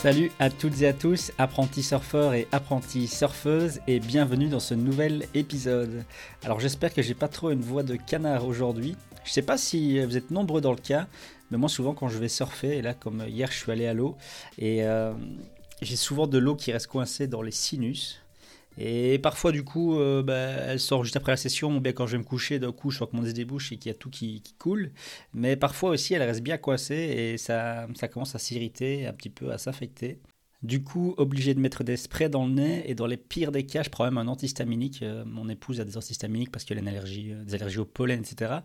Salut à toutes et à tous, apprentis surfeurs et apprentis surfeuses, et bienvenue dans ce nouvel épisode. Alors j'espère que j'ai pas trop une voix de canard aujourd'hui. Je sais pas si vous êtes nombreux dans le cas, mais moi souvent quand je vais surfer, et là comme hier je suis allé à l'eau, et euh, j'ai souvent de l'eau qui reste coincée dans les sinus. Et parfois, du coup, euh, bah, elle sort juste après la session, ou bien quand je vais me coucher, d'un coup, je sens que mon nez débouche et qu'il y a tout qui, qui, coule. Mais parfois aussi, elle reste bien coincée et ça, ça commence à s'irriter, un petit peu à s'affecter. Du coup, obligé de mettre des sprays dans le nez et dans les pires des cas, je prends même un antihistaminique. Euh, mon épouse a des antihistaminiques parce qu'elle a une euh, des allergies au pollen, etc.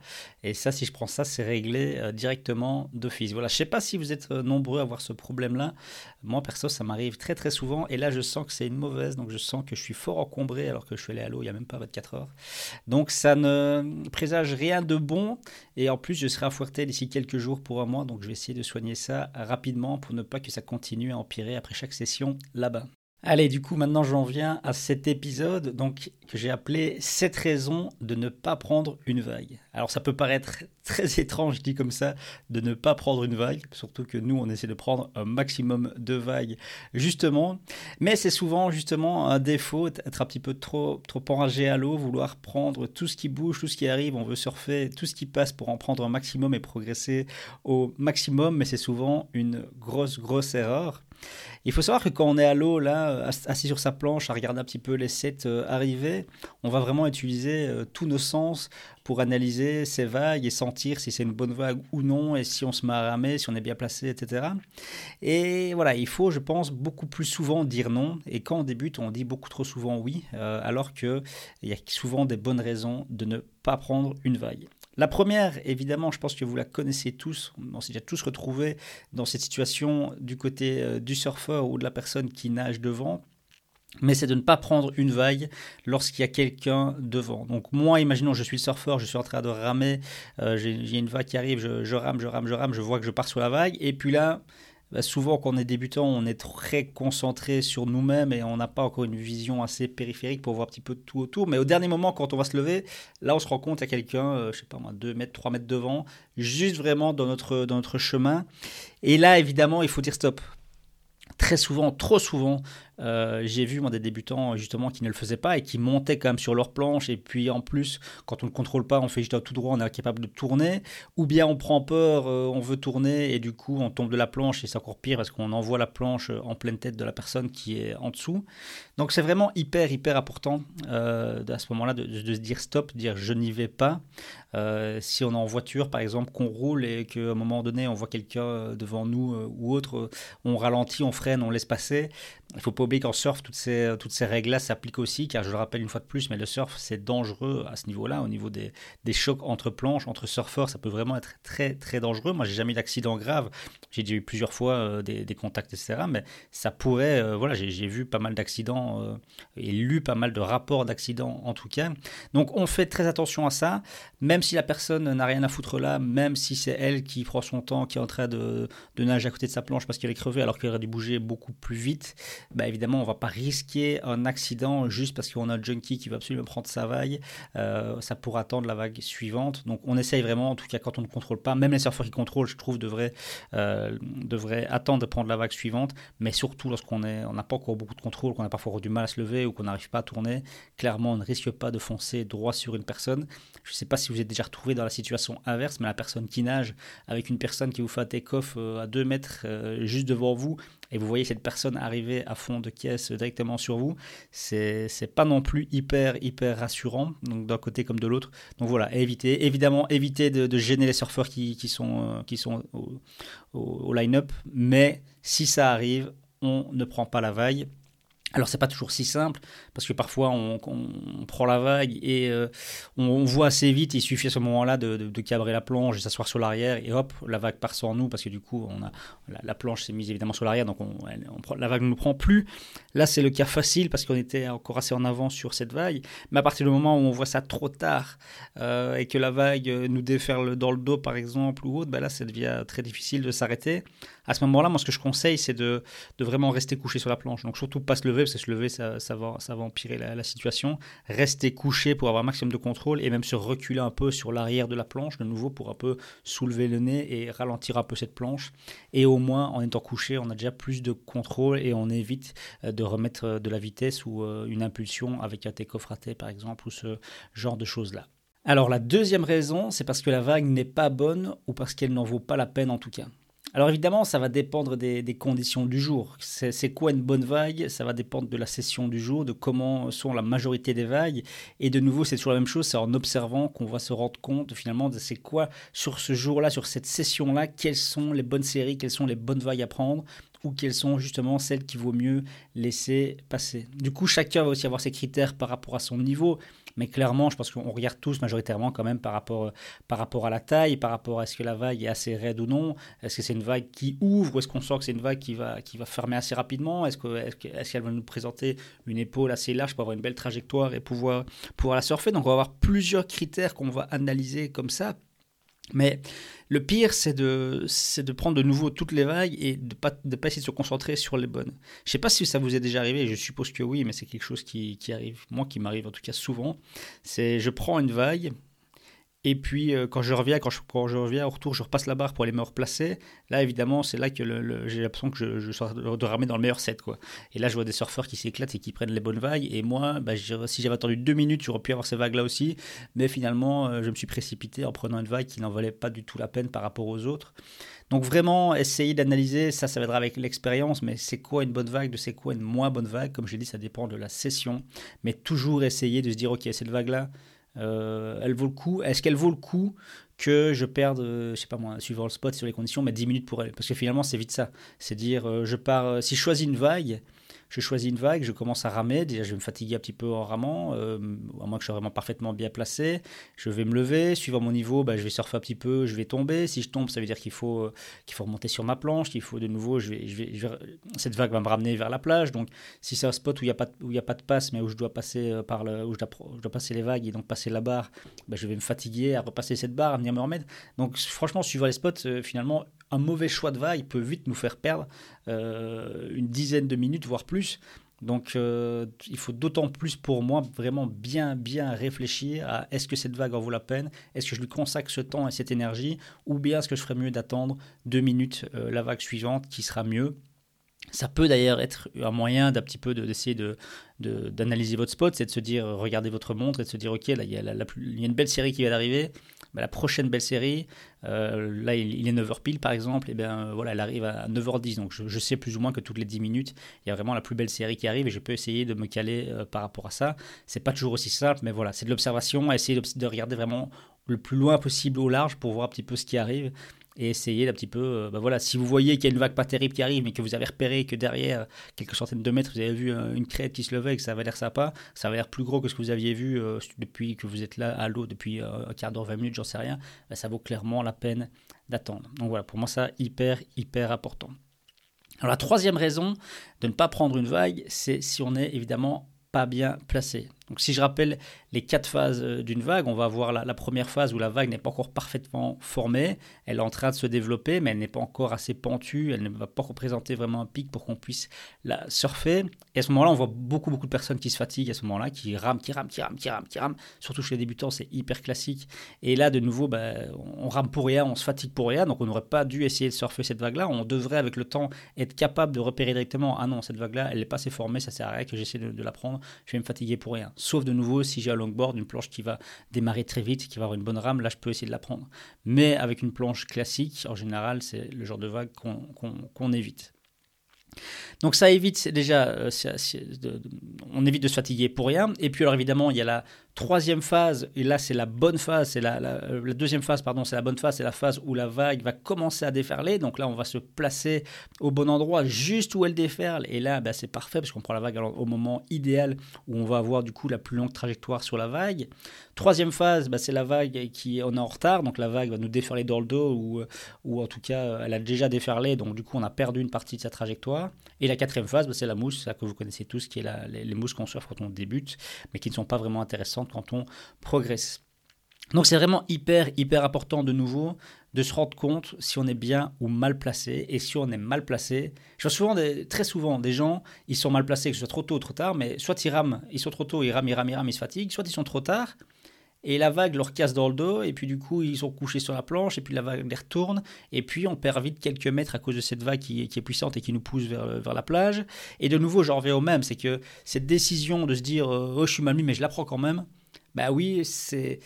Et ça, si je prends ça, c'est réglé euh, directement d'office. Voilà, je sais pas si vous êtes nombreux à avoir ce problème-là. Moi, perso, ça m'arrive très très souvent. Et là, je sens que c'est une mauvaise, donc je sens que je suis fort encombré alors que je suis allé à l'eau il y a même pas 24 heures. Donc ça ne présage rien de bon. Et en plus, je serai à Fuerte d'ici quelques jours pour un mois, donc je vais essayer de soigner ça rapidement pour ne pas que ça continue à empirer après chaque session là-bas. Allez, du coup, maintenant j'en viens à cet épisode donc, que j'ai appelé 7 raisons de ne pas prendre une vague. Alors ça peut paraître très étrange, dit comme ça, de ne pas prendre une vague, surtout que nous on essaie de prendre un maximum de vagues justement, mais c'est souvent justement un défaut, être un petit peu trop, trop enragé à l'eau, vouloir prendre tout ce qui bouge, tout ce qui arrive, on veut surfer, tout ce qui passe pour en prendre un maximum et progresser au maximum, mais c'est souvent une grosse, grosse erreur. Il faut savoir que quand on est à l'eau, là, assis sur sa planche, à regarder un petit peu les sets euh, arriver, on va vraiment utiliser euh, tous nos sens pour analyser ces vagues et sentir si c'est une bonne vague ou non, et si on se met à ramer, si on est bien placé, etc. Et voilà, il faut, je pense, beaucoup plus souvent dire non. Et quand on débute, on dit beaucoup trop souvent oui, euh, alors qu'il y a souvent des bonnes raisons de ne pas prendre une vague. La première, évidemment, je pense que vous la connaissez tous, on s'est déjà tous retrouvés dans cette situation du côté euh, du surfeur ou de la personne qui nage devant mais c'est de ne pas prendre une vague lorsqu'il y a quelqu'un devant. Donc moi, imaginons, je suis le surfeur, je suis en train de ramer, euh, j'ai une vague qui arrive, je, rame, je rame, je rame, je vois que je pars sur la vague, et puis là, bah, souvent quand on est débutant, on est très concentré sur nous-mêmes et on n'a pas encore une vision assez périphérique pour voir un petit peu tout autour. Mais au dernier moment, quand on va se lever, là on se rend compte qu'il y a quelqu'un, euh, je sais pas moi, 2 mètres, 3 mètres devant, juste vraiment dans notre, dans notre chemin. Et là, évidemment, il faut dire stop très souvent, trop souvent, euh, j'ai vu des débutants justement qui ne le faisaient pas et qui montaient quand même sur leur planche. Et puis en plus, quand on ne contrôle pas, on fait juste tout droit, on est incapable de tourner. Ou bien on prend peur, euh, on veut tourner et du coup on tombe de la planche et c'est encore pire parce qu'on envoie la planche en pleine tête de la personne qui est en dessous. Donc c'est vraiment hyper, hyper important euh, à ce moment-là de, de, se dire stop, dire je n'y vais pas. Si on est en voiture par exemple, qu'on roule et qu'à un moment donné on voit quelqu'un devant nous ou autre, on ralentit, on freine, on laisse passer. Il faut pas qu'en surf, toutes ces, toutes ces règles-là s'appliquent aussi, car je le rappelle une fois de plus, mais le surf, c'est dangereux à ce niveau-là, au niveau des, des, chocs entre planches, entre surfeurs, ça peut vraiment être très, très dangereux. Moi, j'ai jamais d'accident grave. J'ai déjà eu plusieurs fois euh, des, des, contacts, etc. Mais ça pourrait, euh, voilà, j'ai vu pas mal d'accidents euh, et lu pas mal de rapports d'accidents, en tout cas. Donc, on fait très attention à ça, même si la personne n'a rien à foutre là, même si c'est elle qui prend son temps, qui est en train de, de nager à côté de sa planche parce qu'elle est crevée, alors qu'elle aurait dû bouger beaucoup plus vite bah, évidemment, on va pas risquer un accident juste parce qu'on a un junkie qui va absolument prendre sa vague. Euh, ça pourra attendre la vague suivante. Donc, on essaye vraiment, en tout cas, quand on ne contrôle pas, même les surfeurs qui contrôlent, je trouve, devraient, euh, attendre de prendre la vague suivante. Mais surtout, lorsqu'on n'a pas encore beaucoup de contrôle, qu'on a parfois du mal à se lever ou qu'on n'arrive pas à tourner, clairement, on ne risque pas de foncer droit sur une personne. Je ne sais pas si vous êtes déjà retrouvé dans la situation inverse, mais la personne qui nage avec une personne qui vous fait un take-off euh, à 2 mètres juste devant vous, et vous voyez cette personne arriver à fond de caisse directement sur vous, c'est pas non plus hyper, hyper rassurant, donc d'un côté comme de l'autre. Donc voilà, éviter, évidemment, éviter de, gêner les surfeurs qui, qui sont, qui sont au, au line-up, mais si ça arrive, on ne prend pas la vague alors c'est pas toujours si simple parce que parfois on, prend la vague et euh, on, voit assez vite. Il suffit à ce moment-là de, cabrer la planche et s'asseoir sur l'arrière et hop, la vague part sans nous parce que du coup on a la, planche s'est mise évidemment sur l'arrière donc on, la vague ne nous prend plus. Là c'est le cas facile parce qu'on était encore assez en avance sur cette vague. Mais à partir du moment où on voit ça trop tard euh, et que la vague nous déferle dans le dos par exemple ou autre, ben là ça devient très difficile de s'arrêter. À ce moment-là, moi ce que je conseille c'est de, de vraiment rester couché sur la planche. Donc surtout pas se lever se lever, ça, ça, va, ça va empirer la, situation. Rester couché pour avoir un maximum de contrôle et même se reculer un peu sur l'arrière de la planche, de nouveau, pour un peu soulever le nez et ralentir un peu cette planche. Et au moins, en étant couché, on a déjà plus de contrôle et on évite euh, de remettre euh, de la vitesse ou euh, une impulsion avec un take-off raté, par exemple, ou ce genre de choses-là. Alors la deuxième raison, c'est parce que la vague n'est pas bonne ou parce qu'elle n'en vaut pas la peine en tout cas. Alors évidemment, ça va dépendre des, conditions du jour. C'est quoi une bonne vague? Ça va dépendre de la session du jour, de comment sont la majorité des vagues. Et de nouveau, c'est toujours la même chose, c'est en observant qu'on va se rendre compte finalement de c'est quoi sur ce jour-là, sur cette session-là, quelles sont les bonnes séries, quelles sont les bonnes vagues à prendre ou quelles sont justement celles qu'il vaut mieux laisser passer. Du coup, chacun va aussi avoir ses critères par rapport à son niveau. Mais clairement, je pense qu'on regarde tous majoritairement quand même par rapport, par rapport à la taille, par rapport à est-ce que la vague est assez raide ou non. Est-ce que c'est une vague qui ouvre ou est-ce qu'on sent que c'est une vague qui va, qui va fermer assez rapidement? Est-ce qu'elle est va nous présenter une épaule assez large pour avoir une belle trajectoire et pouvoir, pouvoir la surfer? Donc on va avoir plusieurs critères qu'on va analyser comme ça mais le pire, c'est de, de prendre de nouveau toutes les vagues et de ne pas, de pas essayer de se concentrer sur les bonnes. Je ne sais pas si ça vous est déjà arrivé, je suppose que oui, mais c'est quelque chose qui, qui arrive, moi qui m'arrive en tout cas souvent. C'est je prends une vague, et puis, euh, quand je reviens, quand je, je, reviens au retour, je repasse la barre pour aller me replacer. Là, évidemment, c'est là que j'ai l'impression que je, je sors de, ramer dans le meilleur set. Et là, je vois des surfeurs qui s'éclatent et qui prennent les bonnes vagues. Et moi, bah, si j'avais attendu deux minutes, j'aurais pu avoir ces vagues-là aussi. Mais finalement, euh, je me suis précipité en prenant une vague qui n'en valait pas du tout la peine par rapport aux autres. Donc vraiment, essayer d'analyser, ça, ça viendra avec l'expérience, mais c'est quoi une bonne vague, de c'est quoi une moins bonne vague? Comme j'ai dit, ça dépend de la session. Mais toujours essayer de se dire, ok, cette vague-là, elle vaut le coup. Est-ce qu'elle vaut le coup que je perde, euh, je sais pas moi, suivant le spot sur les conditions, mais 10 minutes pour elle? Parce que finalement, c'est vite ça. C'est dire, euh, je pars, si je choisis une vague, je choisis une vague, je commence à ramer. Déjà, je vais me fatiguer un petit peu en ramant, euh, à moins que je sois vraiment parfaitement bien placé. Je vais me lever. Suivant mon niveau, bah, je vais surfer un petit peu, je vais tomber. Si je tombe, ça veut dire qu'il faut, euh, faut remonter sur ma planche, qu'il faut de nouveau, je vais, cette vague va me ramener vers la plage. Donc, si c'est un spot où il n'y a, pas, il y a pas de passe, mais où je dois passer, euh, par où je dois, passer les vagues et donc passer la barre, bah, je vais me fatiguer à repasser cette barre, à venir me remettre. Donc, franchement, suivant les spots, finalement, un mauvais choix de vague peut vite nous faire perdre euh, une dizaine de minutes, voire plus. Donc euh, il faut d'autant plus pour moi vraiment bien bien réfléchir à est-ce que cette vague en vaut la peine, est-ce que je lui consacre ce temps et cette énergie, ou bien est-ce que je ferais mieux d'attendre deux minutes euh, la vague suivante qui sera mieux. Ça peut d'ailleurs être un moyen d'un petit peu d'essayer de, d'analyser votre spot, c'est de se dire, regardez votre montre et de se dire, ok, là, il y a, il y a une belle série qui vient d'arriver, bah, la prochaine belle série, euh, là il, est 9h pile par exemple, et bien euh, voilà, elle arrive à 9h10, donc je, sais plus ou moins que toutes les 10 minutes, il y a vraiment la plus belle série qui arrive et je peux essayer de me caler euh, par rapport à ça. C'est pas toujours aussi simple, mais voilà, c'est de l'observation, essayer de regarder vraiment le plus loin possible au large pour voir un petit peu ce qui arrive et essayer d'un petit peu, euh, bah voilà, si vous voyez qu'il y a une vague pas terrible qui arrive, mais que vous avez repéré que derrière, quelques centaines de mètres, vous avez vu euh, une crête qui se levait et que ça avait l'air sympa, ça avait l'air plus gros que ce que vous aviez vu euh, depuis que vous êtes là à l'eau depuis un quart d'heure, 20 minutes, j'en sais rien, bah, ça vaut clairement la peine d'attendre. Donc voilà, pour moi ça, hyper, hyper important. Alors la troisième raison de ne pas prendre une vague, c'est si on est évidemment pas bien placé. Donc si je rappelle les quatre phases euh, d'une vague, on va voir la, première phase où la vague n'est pas encore parfaitement formée, elle est en train de se développer, mais elle n'est pas encore assez pentue, elle ne va pas représenter vraiment un pic pour qu'on puisse la surfer. Et à ce moment-là, on voit beaucoup beaucoup de personnes qui se fatiguent à ce moment-là, qui rament, qui rament, qui rament, qui rament, qui rament. Surtout chez les débutants, c'est hyper classique. Et là, de nouveau, bah, on rame pour rien, on se fatigue pour rien, donc on n'aurait pas dû essayer de surfer cette vague-là. On devrait avec le temps être capable de repérer directement, ah non, cette vague-là, elle n'est pas assez formée, ça sert à rien que j'essaie de, de la prendre, je vais me fatiguer pour rien. Sauf de nouveau si j'ai un longboard, une planche qui va démarrer très vite, qui va avoir une bonne rame, là je peux essayer de la prendre. Mais avec une planche classique, en général, c'est le genre de vague qu'on évite. Donc ça évite déjà, euh, on évite de se fatiguer pour rien. Et puis alors évidemment, il y a la troisième phase, et là c'est la bonne phase, c'est la, deuxième phase, pardon, c'est la bonne phase, c'est la phase où la vague va commencer à déferler. Donc là, on va se placer au bon endroit, juste où elle déferle. Et là, bah, c'est parfait parce qu'on prend la vague au moment idéal où on va avoir du coup la plus longue trajectoire sur la vague. Troisième phase, bah, c'est la vague qui on est en retard, donc la vague va nous déferler dans le dos ou, ou en tout cas elle a déjà déferlé, donc du coup on a perdu une partie de sa trajectoire. Et la quatrième phase, bah, c'est la mousse, ça que vous connaissez tous, qui est la, les, les mousses qu'on surfe quand on débute, mais qui ne sont pas vraiment intéressantes quand on progresse. Donc c'est vraiment hyper, hyper important de nouveau de se rendre compte si on est bien ou mal placé. Et si on est mal placé, je vois souvent, très souvent, des gens, ils sont mal placés, que ce soit trop tôt ou trop tard, mais soit ils rament, ils sont trop tôt, ils rament, ils rament, ils rament, ils se fatiguent, soit ils sont trop tard, et la vague leur casse dans le dos, et puis du coup ils sont couchés sur la planche, et puis la vague les retourne, et puis on perd vite quelques mètres à cause de cette vague qui, est puissante et qui nous pousse vers, vers la plage. Et de nouveau, j'en reviens au même, c'est que cette décision de se dire euh, oh je suis mal mis mais je la prends quand même, bah oui, c'est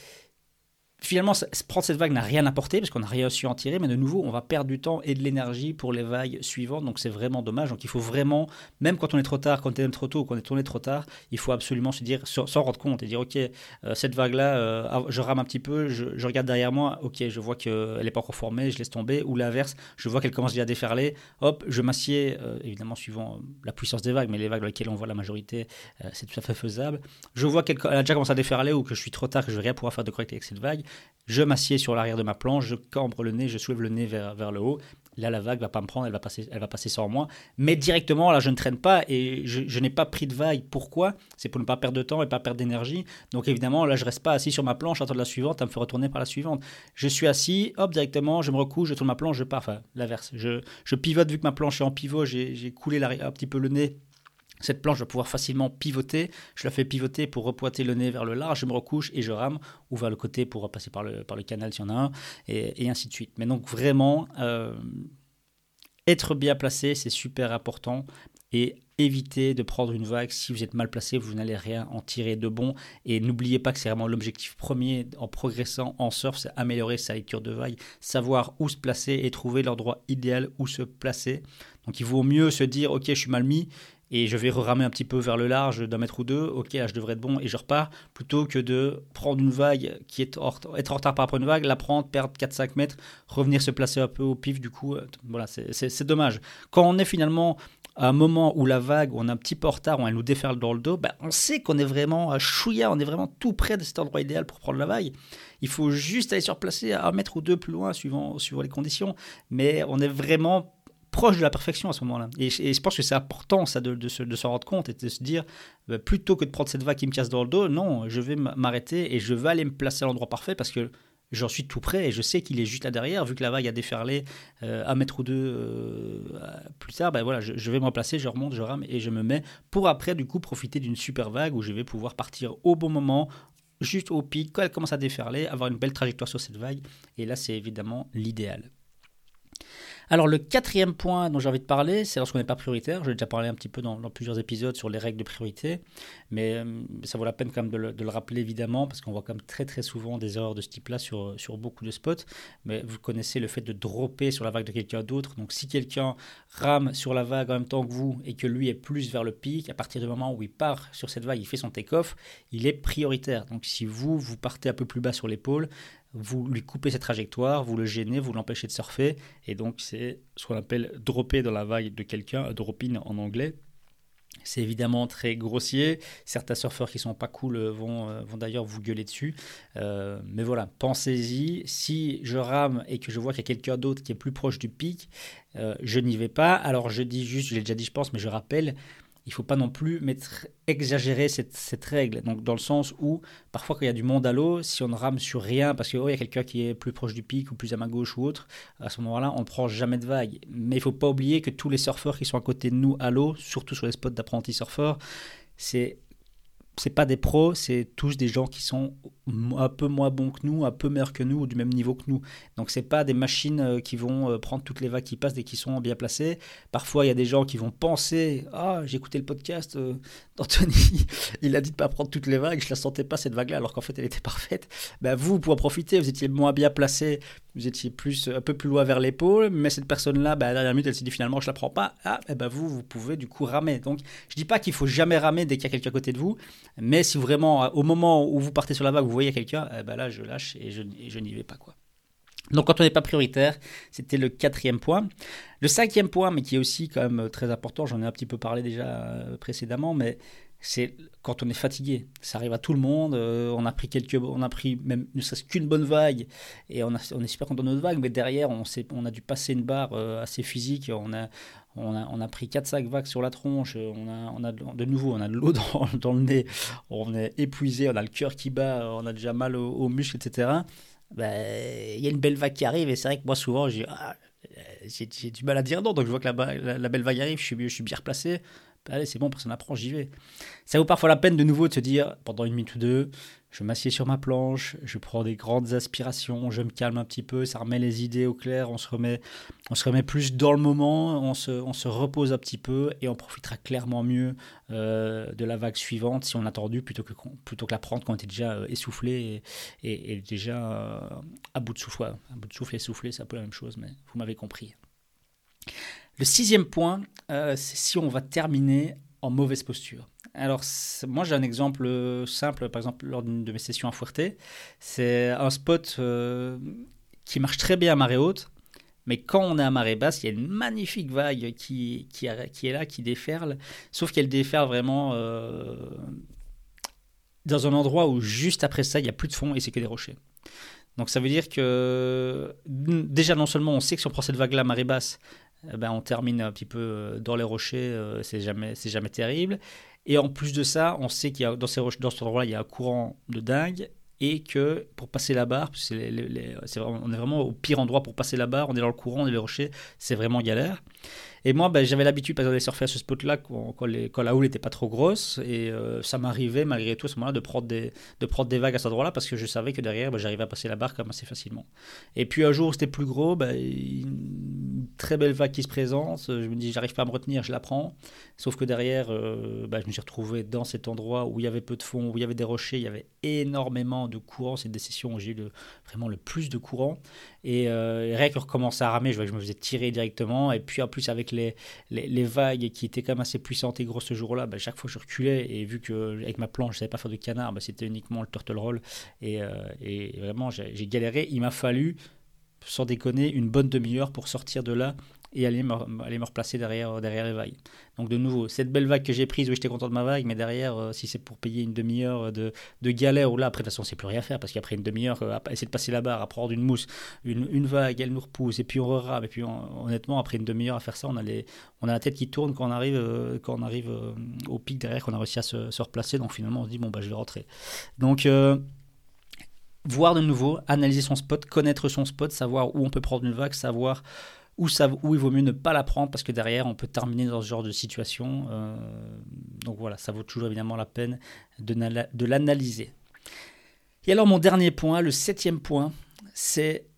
finalement, prendre cette vague n'a rien apporté parce qu'on n'a rien su en tirer, mais de nouveau, on va perdre du temps et de l'énergie pour les vagues suivantes. Donc c'est vraiment dommage. Donc il faut vraiment, même quand on est trop tard, quand on est trop tôt, quand on est tourné trop tard, il faut absolument se dire, s'en rendre compte et dire, ok, euh, cette vague-là, euh, je rame un petit peu, je, regarde derrière moi, ok, je vois qu'elle n'est pas encore formée, je laisse tomber. Ou l'inverse, je vois qu'elle commence déjà à déferler, hop, je m'assieds, euh, évidemment suivant la puissance des vagues, mais les vagues dans lesquelles on voit la majorité, c'est tout à fait faisable. Je vois qu'elle a déjà commencé à déferler ou que je suis trop tard, que je vais rien pouvoir faire de correct avec cette vague je m'assieds sur l'arrière de ma planche, je cambre le nez, je soulève le nez vers, le haut. Là, la vague va pas me prendre, elle va passer, elle va passer sans moi. Mais directement, là, je ne traîne pas et je, n'ai pas pris de vague. Pourquoi? C'est pour ne pas perdre de temps et pas perdre d'énergie. Donc évidemment, là, je reste pas assis sur ma planche, attendre la suivante, à me faire retourner par la suivante. Je suis assis, hop, directement, je me recouche, je tourne ma planche, je pars. Enfin, l'inverse. Je pivote vu que ma planche est en pivot, j'ai coulé un petit peu le nez cette planche va pouvoir facilement pivoter. Je la fais pivoter pour repointer le nez vers le large. Je me recouche et je rame ou vers le côté pour passer par le, canal s'il y en a un et, ainsi de suite. Mais donc vraiment, euh, être bien placé, c'est super important et éviter de prendre une vague. Si vous êtes mal placé, vous n'allez rien en tirer de bon. Et n'oubliez pas que c'est vraiment l'objectif premier en progressant en surf, c'est améliorer sa lecture de vague, savoir où se placer et trouver l'endroit idéal où se placer. Donc il vaut mieux se dire, ok, je suis mal mis, et je vais ramer un petit peu vers le large d'un mètre ou deux, ok, là je devrais être bon et je repars, plutôt que de prendre une vague qui est être en retard par rapport à une vague, la prendre, perdre 4-5 mètres, revenir se placer un peu au pif, du coup, euh, voilà, c'est dommage. Quand on est finalement à un moment où la vague, où on est un petit peu en retard, où elle nous déferle dans le dos, ben, on sait qu'on est vraiment à chouïa, on est vraiment tout près de cet endroit idéal pour prendre la vague. Il faut juste aller se replacer à un mètre ou deux plus loin, suivant, suivant les conditions, mais on est vraiment proche de la perfection à ce moment-là. Et, je pense que c'est important ça de, de, se, de rendre compte et de se dire, bah, plutôt que de prendre cette vague qui me casse dans le dos, non, je vais m'arrêter et je vais aller me placer à l'endroit parfait parce que j'en suis tout près et je sais qu'il est juste là derrière, vu que la vague a déferlé euh, un mètre ou deux euh, plus tard, ben voilà, je, vais me placer, je remonte, je rame et je me mets pour après du coup profiter d'une super vague où je vais pouvoir partir au bon moment, juste au pic, quand elle commence à déferler, avoir une belle trajectoire sur cette vague et là c'est évidemment l'idéal. Alors le quatrième point dont j'ai envie de parler, c'est lorsqu'on n'est pas prioritaire. J'ai déjà parlé un petit peu dans, plusieurs épisodes sur les règles de priorité, mais euh, ça vaut la peine quand même de le, rappeler évidemment, parce qu'on voit quand même très très souvent des erreurs de ce type-là sur, sur beaucoup de spots. Mais vous connaissez le fait de dropper sur la vague de quelqu'un d'autre. Donc si quelqu'un rame sur la vague en même temps que vous et que lui est plus vers le pic, à partir du moment où il part sur cette vague, il fait son take-off, il est prioritaire. Donc si vous, vous partez un peu plus bas sur l'épaule, vous lui coupez cette trajectoire, vous le gênez, vous l'empêchez de surfer, et donc c'est ce qu'on appelle dropper dans la vague de quelqu'un, dropping en anglais. C'est évidemment très grossier. Certains surfeurs qui sont pas cool vont, euh, vont d'ailleurs vous gueuler dessus. Euh, mais voilà, pensez-y. Si je rame et que je vois qu'il y a quelqu'un d'autre qui est plus proche du pic, euh, je n'y vais pas. Alors je dis juste, je l'ai déjà dit je pense, mais je rappelle, il faut pas non plus mettre, exagérer cette, règle. Donc, dans le sens où, parfois, quand il y a du monde à l'eau, si on ne rame sur rien, parce qu'il oh, y a quelqu'un qui est plus proche du pic ou plus à ma gauche ou autre, à ce moment-là, on ne prend jamais de vague. Mais il faut pas oublier que tous les surfeurs qui sont à côté de nous à l'eau, surtout sur les spots d'apprentis surfeurs, c'est c'est pas des pros, c'est tous des gens qui sont un peu moins bons que nous, un peu meilleurs que nous ou du même niveau que nous. Donc c'est pas des machines euh, qui vont euh, prendre toutes les vagues qui passent et qui sont bien placées. Parfois il y a des gens qui vont penser ah j'ai écouté le podcast euh, d'Anthony, il a dit de pas prendre toutes les vagues, je la sentais pas cette vague là alors qu'en fait elle était parfaite. Ben vous vous pouvez en profiter, vous étiez moins bien placé, vous étiez plus un peu plus loin vers l'épaule, mais cette personne là, ben, à la dernière minute elle s'est dit finalement je la prends pas. Ah eh ben vous vous pouvez du coup ramer. Donc je dis pas qu'il faut jamais ramer dès qu'il y a quelqu'un à côté de vous, mais si vraiment au moment où vous partez sur la vague vous voyez quelqu'un, eh ben là je lâche et je, je n'y vais pas quoi. Donc quand on n'est pas prioritaire, c'était le quatrième point. Le cinquième point, mais qui est aussi quand même très important, j'en ai un petit peu parlé déjà euh, précédemment, mais c'est quand on est fatigué. Ça arrive à tout le monde. Euh, on a pris quelques, on a pris même ne serait-ce qu'une bonne vague et on, est super content de notre vague, mais derrière on, a dû passer une barre euh, assez physique. On a, on a, on a pris 4-5 vagues sur la tronche. On a, on a de nouveau, on a de l'eau dans, le nez. On est épuisé, on a le cœur qui bat, on a déjà mal aux, muscles, etc. Ben, il y a une belle vague qui arrive et c'est vrai que moi souvent j'ai ah, du mal à dire non. Donc je vois que la, la, belle vague arrive, je suis, je suis bien replacé allez, c'est bon, personne n'apprend, j'y vais. Ça vaut parfois la peine de nouveau de se dire, pendant une minute ou deux, je m'assieds sur ma planche, je prends des grandes aspirations, je me calme un petit peu, ça remet les idées au clair, on se remet, plus dans le moment, on se, repose un petit peu et on profitera clairement mieux euh, de la vague suivante si on a attendu plutôt que, plutôt la prendre quand on était déjà euh, essoufflé et, et, déjà euh, à bout de souffle. À bout de souffle, essoufflé, c'est un peu la même chose, mais vous m'avez compris. Le sixième point, euh, c'est si on va terminer en mauvaise posture. Alors, moi j'ai un exemple euh, simple, par exemple lors d'une de mes sessions à Fuerte. C'est un spot euh, qui marche très bien à marée haute, mais quand on est à marée basse, il y a une magnifique vague qui, est là, qui déferle, sauf qu'elle déferle vraiment dans un endroit où juste après ça, il n'y a plus de fond et c'est que des rochers. Donc ça veut dire que déjà non seulement on sait que si on prend cette vague-là à marée basse, ben, on termine un petit peu euh, dans les rochers, euh, c'est jamais, jamais terrible. Et en plus de ça, on sait qu'il y a dans, ces rochers, dans ce endroit-là, il y a un courant de dingue et que pour passer la barre, on est vraiment au pire endroit pour passer la barre, on est dans le courant, on est les rochers, c'est vraiment galère. Et moi, ben, j'avais l'habitude, par exemple, de surfer à ce spot-là quand, quand, la houle n'était pas trop grosse. Et euh, ça m'arrivait, malgré tout, à ce moment-là, de prendre, des, de prendre des vagues à cet endroit-là parce que je savais que derrière, ben, j'arrivais à passer la barre comme assez facilement. Et puis un jour, c'était plus gros, ben, très belle vague qui se présente. Je me dis, j'arrive pas à me retenir, je la prends. Sauf que derrière, euh, ben, je me suis retrouvé dans cet endroit où il y avait peu de fond, où il y avait des rochers, il y avait énormément de courant. C'est des sessions où j'ai eu vraiment le plus de courant. Et, euh, rien que recommencer à ramer, je vois que je me faisais tirer directement. Et puis en plus, avec les, vagues qui étaient quand même assez puissantes et grosses ce jour-là, bah, chaque fois je reculais. Et vu que avec ma planche, je savais pas faire de canard, bah, c'était uniquement le turtle roll. Et, euh, et vraiment, j'ai galéré. Il m'a fallu, sans déconner, une bonne demi-heure pour sortir de là et aller me, aller me replacer derrière, derrière les vagues. Donc de nouveau, cette belle vague que j'ai prise, oui j'étais content de ma vague, mais derrière, euh, si c'est pour payer une demi-heure de, de, galère, ou là après de toute façon c'est plus rien faire, parce qu'après une demi-heure, euh, essayer de passer la barre, à prendre une mousse, une, une, vague, elle nous repousse, et puis on rerame, et puis honnêtement, après une demi-heure à faire ça, on a, les, on a la tête qui tourne quand on arrive, euh, quand on arrive au pic derrière, qu'on a réussi à se, se, replacer, donc finalement on se dit, bon bah je vais rentrer. Donc voir de nouveau, analyser son spot, connaître son spot, savoir où on peut prendre une vague, savoir où, il vaut mieux ne pas la prendre parce que derrière, on peut terminer dans ce genre de situation. Euh, donc voilà, ça vaut toujours évidemment la peine de l'analyser. Et alors mon dernier point, le septième point, c'est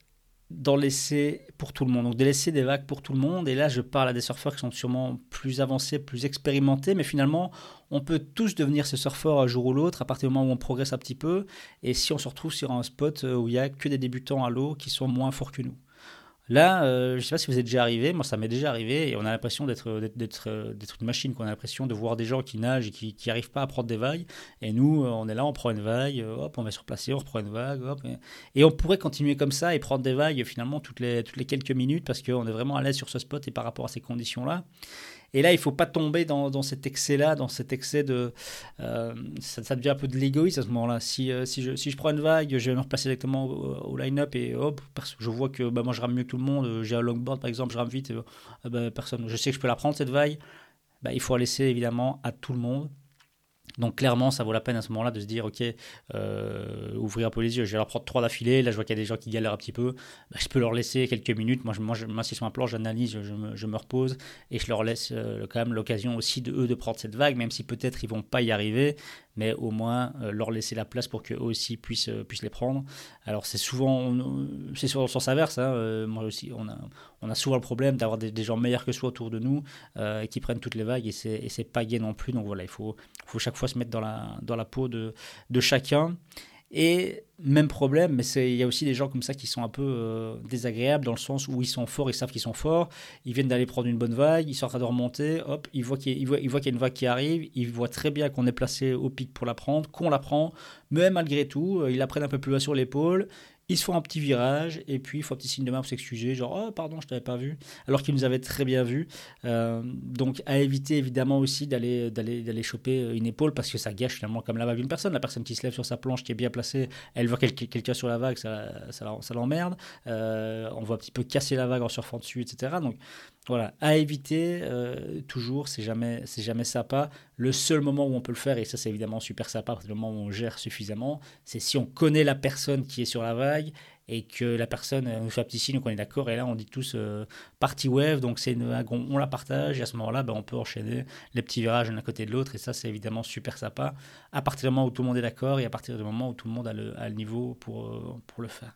d'en laisser pour tout le monde. Donc de laisser des vagues pour tout le monde. Et là, je parle à des surfeurs qui sont sûrement plus avancés, plus expérimentés, mais finalement, on peut tous devenir ce surfeur un jour ou l'autre à partir du moment où on progresse un petit peu. Et si on se retrouve sur un spot où il n'y a que des débutants à l'eau qui sont moins forts que nous. Là, euh, je ne sais pas si vous êtes déjà arrivé, moi ça m'est déjà arrivé, et on a l'impression d'être, d'être, une machine, qu'on a l'impression de voir des gens qui nagent et qui n'arrivent pas à prendre des vagues, et nous, euh, on est là, on prend une vague, euh, hop, on va se replacer, on reprend une vague, hop, et, on pourrait continuer comme ça et prendre des vagues finalement toutes les, toutes les quelques minutes, parce qu'on est vraiment à l'aise sur ce spot et par rapport à ces conditions-là. Et là, il faut pas tomber dans, cet excès-là, dans cet excès de. Euh, ça, devient un peu de l'égoïsme à ce moment-là. Si, euh, si, je, si je prends une vague, je vais me replacer directement au, line-up et hop, je vois que bah, moi je rame mieux que tout le monde. J'ai un longboard par exemple, je rame vite. Euh, bah, personne. Je sais que je peux la prendre cette vague. Bah, il faut la laisser évidemment à tout le monde. Donc clairement, ça vaut la peine à ce moment-là de se dire, ok, euh, ouvrir un peu les yeux. Je vais leur prendre trois d'affilée. Là, je vois qu'il y a des gens qui galèrent un petit peu. Bah, je peux leur laisser quelques minutes. Moi, je, m'assieds sur ma planche, j'analyse, je, me, repose et je leur laisse euh, quand même l'occasion aussi de eux de prendre cette vague, même si peut-être ils vont pas y arriver. Mais au moins leur laisser la place pour qu'eux aussi puissent, puissent les prendre. Alors c'est souvent, c'est souvent le sens inverse. Hein. moi aussi, on a, on a souvent le problème d'avoir des, gens meilleurs que soi autour de nous qui prennent toutes les vagues et c'est, c'est pas gay non plus. Donc voilà, il faut, faut chaque fois se mettre dans la, dans la peau de, de chacun. Et même problème, mais il y a aussi des gens comme ça qui sont un peu euh, désagréables dans le sens où ils sont forts, ils savent qu'ils sont forts, ils viennent d'aller prendre une bonne vague, ils sont en train de remonter, hop, ils voient qu'il y, a une vague qui arrive, ils voient très bien qu'on est placé au pic pour la prendre, qu'on la prend, mais malgré tout, euh, ils la prennent un peu plus bas sur l'épaule, ils se font un petit virage et puis il faut un petit signe de main pour s'excuser, genre oh pardon, je t'avais pas vu, alors qu'ils nous avaient très bien vu. Euh, donc à éviter évidemment aussi d'aller choper une épaule parce que ça gâche finalement comme la vague d'une personne. La personne qui se lève sur sa planche qui est bien placée, elle quelqu'un sur la vague, ça, ça, l'emmerde. Euh, on voit un petit peu casser la vague en surfant dessus, etc. Donc voilà, à éviter euh, toujours, c'est jamais, c'est jamais sympa. Le seul moment où on peut le faire, et ça c'est évidemment super sympa, c'est le moment où on gère suffisamment, c'est si on connaît la personne qui est sur la vague et que la personne nous fait un petit signe qu'on est d'accord, et là on dit tous euh, party wave, donc c'est vague, on, la partage, et à ce moment-là, ben, on peut enchaîner les petits virages l'un à côté de l'autre, et ça c'est évidemment super sympa, à partir du moment où tout le monde est d'accord, et à partir du moment où tout le monde a le, a le niveau pour, euh, pour le faire.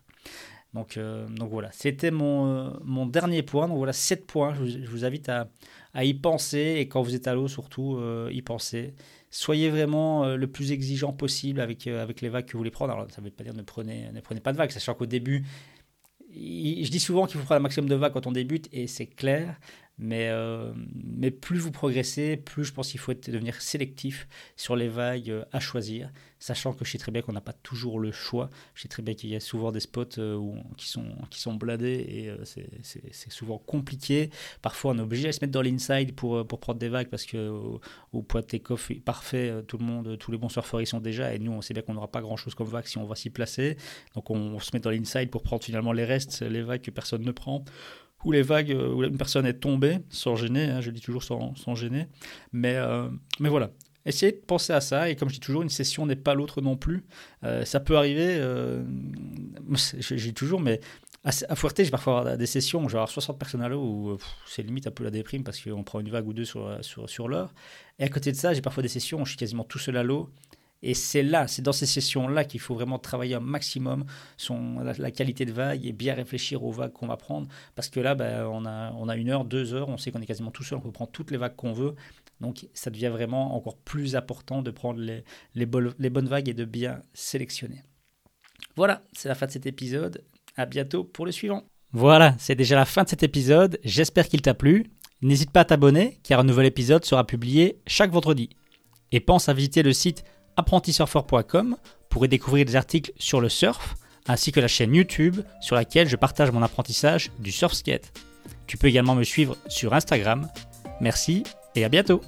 Donc, euh, donc voilà, c'était mon, euh, mon dernier point. Donc voilà, 7 points. Je vous, invite à, à, y penser et quand vous êtes à l'eau, surtout, euh, y penser. Soyez vraiment le plus exigeant possible avec, avec les vagues que vous voulez prendre. Alors, ça ne veut pas dire ne prenez, ne prenez pas de vagues, sachant qu'au début, je dis souvent qu'il faut prendre un maximum de vagues quand on débute et c'est clair. Mais, euh, mais plus vous progressez, plus je pense qu'il faut devenir sélectif sur les vagues euh, à choisir, sachant que je sais très bien qu'on n'a pas toujours le choix. Je sais très bien qu'il y a souvent des spots euh, qui, sont, qui sont bladés et c'est souvent compliqué. Parfois, on est obligé de se mettre dans l'inside pour, prendre des vagues parce que au, point de take-off parfait, tout le monde, tous les bons surfeurs y sont déjà et nous, on sait bien qu'on n'aura pas grand-chose comme vague si on va s'y placer. Donc, on, on se met dans l'inside pour prendre finalement les restes, les vagues que personne ne prend où les vagues, euh, où une personne est tombée, sans gêner, hein, je dis toujours sans, sans gêner. Mais, euh, mais voilà, essayez de penser à ça. Et comme je dis toujours, une session n'est pas l'autre non plus. Euh, ça peut arriver, je, dis toujours, mais à, à Fuerte, parfois des sessions où j'ai 60 personnes à l'eau où c'est limite un peu la déprime parce qu'on prend une vague ou deux sur, sur, sur l'heure. Et à côté de ça, j'ai parfois des sessions où je suis quasiment tout seul à l'eau et c'est là, c'est dans ces sessions-là qu'il faut vraiment travailler un maximum la, qualité de vague et bien réfléchir aux vagues qu'on va prendre. Parce que là, ben, on, a, une heure, deux heures, on sait qu'on est quasiment tout seul, on peut prendre toutes les vagues qu'on veut. Donc ça devient vraiment encore plus important de prendre les, les, les bonnes vagues et de bien sélectionner. Voilà, c'est la fin de cet épisode. À bientôt pour le suivant. Voilà, c'est déjà la fin de cet épisode. J'espère qu'il t'a plu. N'hésite pas à t'abonner car un nouvel épisode sera publié chaque vendredi. Et pense à visiter le site apprentisurfer.com pour y découvrir des articles sur le surf, ainsi que la chaîne YouTube sur laquelle je partage mon apprentissage du surf skate. Tu peux également me suivre sur Instagram. Merci et à bientôt